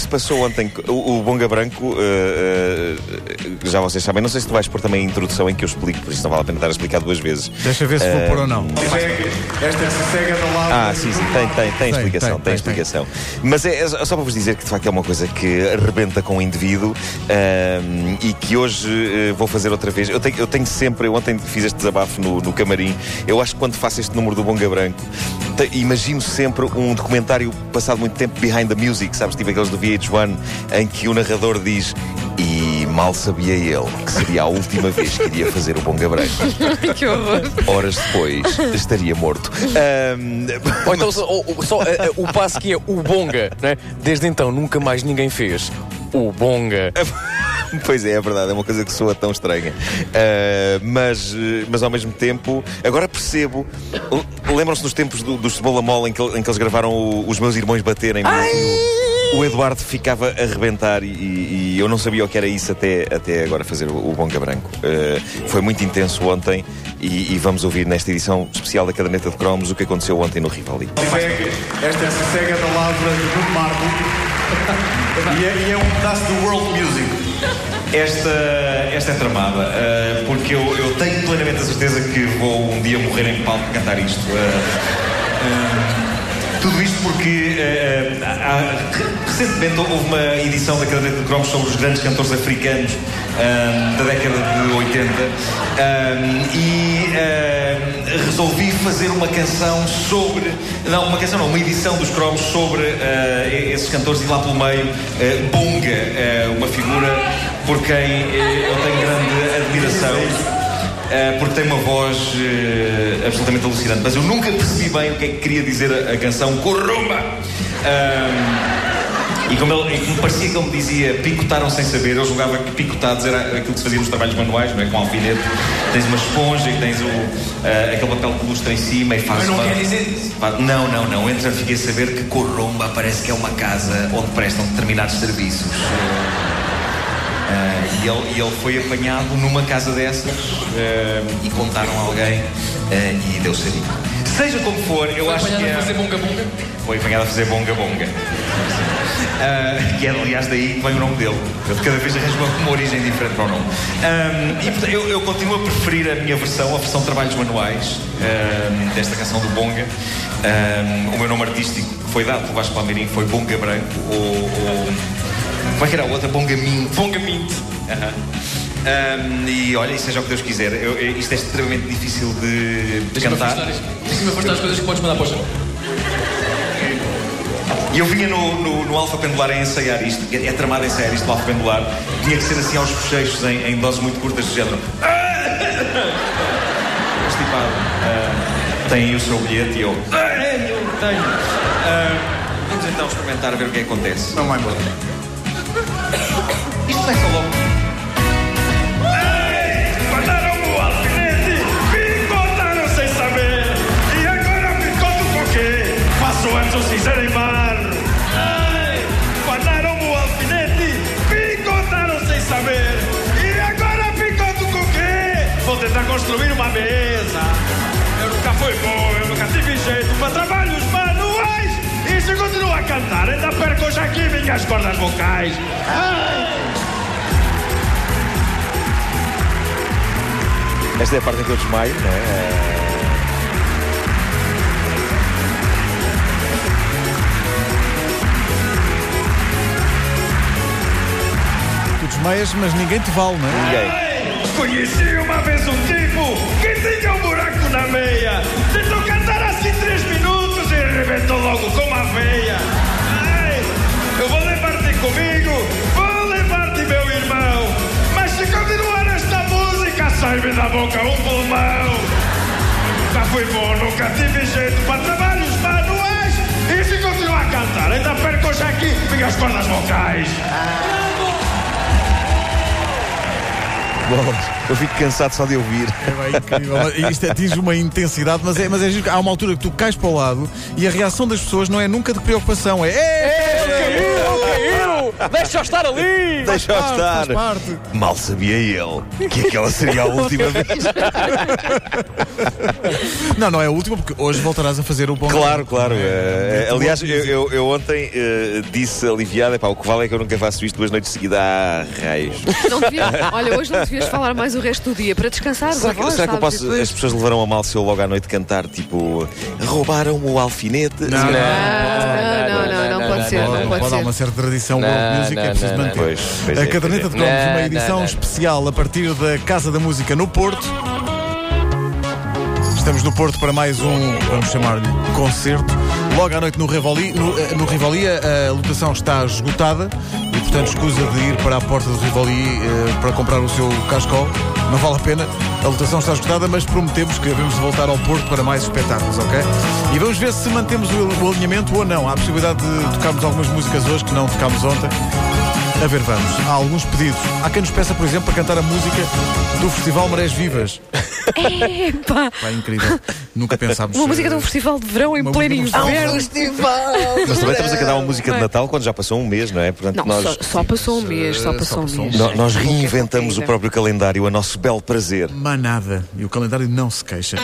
que se passou ontem, o, o Bonga Branco, uh, uh, já vocês sabem, não sei se tu vais pôr também a introdução em que eu explico, por isso não vale a pena estar a explicar duas vezes. Deixa ver se vou pôr ou não. Esta é cega da lava. Ah, sim, sim, tem, tem, tem explicação, tem, tem, tem explicação. Mas é, é, só para vos dizer que de facto é uma coisa que arrebenta com o indivíduo e que hoje uh, vou fazer outra vez. Eu tenho, eu tenho sempre, eu ontem fiz este desabafo no, no camarim, eu acho que quando faço este número do Bonga Branco, imagino sempre um documentário passado muito tempo behind the music, sabes, tipo aqueles do VH1, em que o narrador diz e mal sabia ele que seria a última vez que iria fazer o Bonga Branco. que horror. Horas depois estaria morto. Um... Ou então só, só uh, uh, o passo que é o Bonga, né? Desde então nunca mais ninguém fez o Bonga. Pois é, é verdade, é uma coisa que soa tão estranha. Uh, mas, mas ao mesmo tempo, agora percebo. Lembram-se dos tempos do, do Cebola Mole em que, em que eles gravaram o, os meus irmãos baterem no, o Eduardo ficava a rebentar e, e, eu não sabia o que era isso até, até agora fazer o, o Bonga Branco. Uh, foi muito intenso ontem e, e, vamos ouvir nesta edição especial da Caderneta de Cromos o que aconteceu ontem no Rivali. Esta é a cega da lavra de Bruno Marco e, é, e é um pedaço do World Music. Esta, esta é tramada, uh, porque eu, eu tenho plenamente a certeza que vou um dia morrer em palco cantar isto. Uh, tudo isto porque uh, há, recentemente houve uma edição da Caderneta de Cromos sobre os grandes cantores africanos uh, da década de 80 uh, e resolvi fazer uma canção sobre. Não, uma canção não, uma edição dos Cromos sobre esses cantores e lá pelo meio Bunga, uma figura por quem eu tenho grande admiração. Uh, porque tem uma voz uh, absolutamente alucinante. Mas eu nunca percebi bem o que é que queria dizer a, a canção Corrumba! Uh, e como, ele, e como parecia que ele me dizia picotaram sem saber, eu julgava que picotados era aquilo que se fazia nos trabalhos manuais, não é? Com alfinete. Tens uma esponja e tens o, uh, aquele papel que lustra em cima e faz. Mas não quer dizer isso? Não, não, não. Entretanto, fiquei a saber que Corromba parece que é uma casa onde prestam determinados serviços. Uh, e, ele, e ele foi apanhado numa casa dessas uh, e contaram a alguém uh, e deu sarinho. Seja como for, eu foi acho que. É... a fazer bonga bonga? Foi apanhado a fazer bonga bonga. que é, aliás, daí que vem o nome dele. Eu de cada vez arranjo uma, uma origem diferente para o nome. Um, e portanto, eu, eu, continuo a preferir a minha versão, a versão de trabalhos manuais um, desta canção do Bonga. Um, o meu nome artístico que foi dado pelo Vasco Palmeirinho foi Bonga Branco, ou, ou como é que era a outra? Bongamint. Bongamint. Uhum. Um, e olha, e seja o que Deus quiser, eu, eu, isto é extremamente difícil de, de cantar. Deixa-me afastar as coisas que podes mandar para o chão. E eu vinha no, no, no Alfa Pendular a ensaiar isto, é, é tramado a ensaiar isto no Alfa Pendular, tinha que ser assim aos bochechos em, em doses muito curtas do género. Estipado. Uh, tem aí o seu bilhete e eu. eu tenho. Uh, vamos então experimentar a ver o que, é que acontece. Não vai embora. Isto ser logo. Faço antes o cinzeiro em mar. Mandaram o alfinete, picotaram sem saber. E agora picoto com quê? Vou tentar construir uma mesa. Eu nunca fui bom, eu nunca tive jeito para trabalhos manuais. E se continuo a cantar, ainda perco já aqui minhas cordas vocais. Ai. Esta é a parte em que eu desmaio, não é? Mas ninguém te vale, não é? Ninguém. Conheci uma vez um tipo que tinha um buraco na meia. Tentou cantar assim três minutos e arrebentou logo com uma veia. Ai, eu vou levar-te comigo, vou levar-te meu irmão. Mas se continuar esta música, sai-me da boca um pulmão. Nunca fui bom, nunca tive jeito para trabalhos manuais. E se continuar a cantar, ainda perco já aqui minhas cordas vocais. Bom, eu fico cansado só de ouvir. É bem incrível. Isto atinge uma intensidade, mas é, mas é. Há uma altura que tu cais para o lado e a reação das pessoas não é nunca de preocupação, é. É! Deixa-o estar ali! Deixa-o estar. Mal sabia ele que aquela seria a última vez. Não, não é a última, porque hoje voltarás a fazer o bom. Claro, claro. eh, aliás, eu, eu- eu ontem eh, disse aliviado: epá, o que vale é que eu nunca faço isto duas noites seguidas. Ah, raios. Não devias, olha, hoje não devias falar mais o resto do dia para descansar Será a que, voz, será que eu posso. E depois- As pessoas levarão a mal se eu logo à noite cantar tipo. Roubaram-me o alfinete? Não, não, não, não, não pode ser, Pode, não pode ser. uma certa tradição Não, world music, não, é preciso não, manter. não. Pois, pois a é, caderneta de cromos, Não, uma não, edição não. especial a partir da Casa da Música no Porto. Estamos no Porto para mais um, vamos chamar-lhe, concerto. Logo à noite no Rivoli, no, eh, no Rivoli a, a lotação está esgotada e, portanto, escusa de ir para a porta do Rivoli eh, para comprar o seu cascol. Não vale a pena. A lotação está esgotada, mas prometemos que havemos de voltar ao Porto para mais espetáculos, ok? E vamos ver se mantemos o, o alinhamento ou não. Há a possibilidade de tocarmos algumas músicas hoje que não tocámos ontem. A ver, vamos. Há alguns pedidos. Há quem nos peça, por exemplo, para cantar a música do Festival Marés Vivas. Epá, Pá, incrível. Nunca pensámos. uma música de um festival de verão em pleno de um inverno. Mas também estamos a cantar uma música de Natal quando já passou um mês, não é? Portanto, Não, nós, só, só passou um mês, só só passou um passou um mês. no- nós reinventamos o próprio calendário a nosso belo prazer. Manada. E o calendário não se queixa.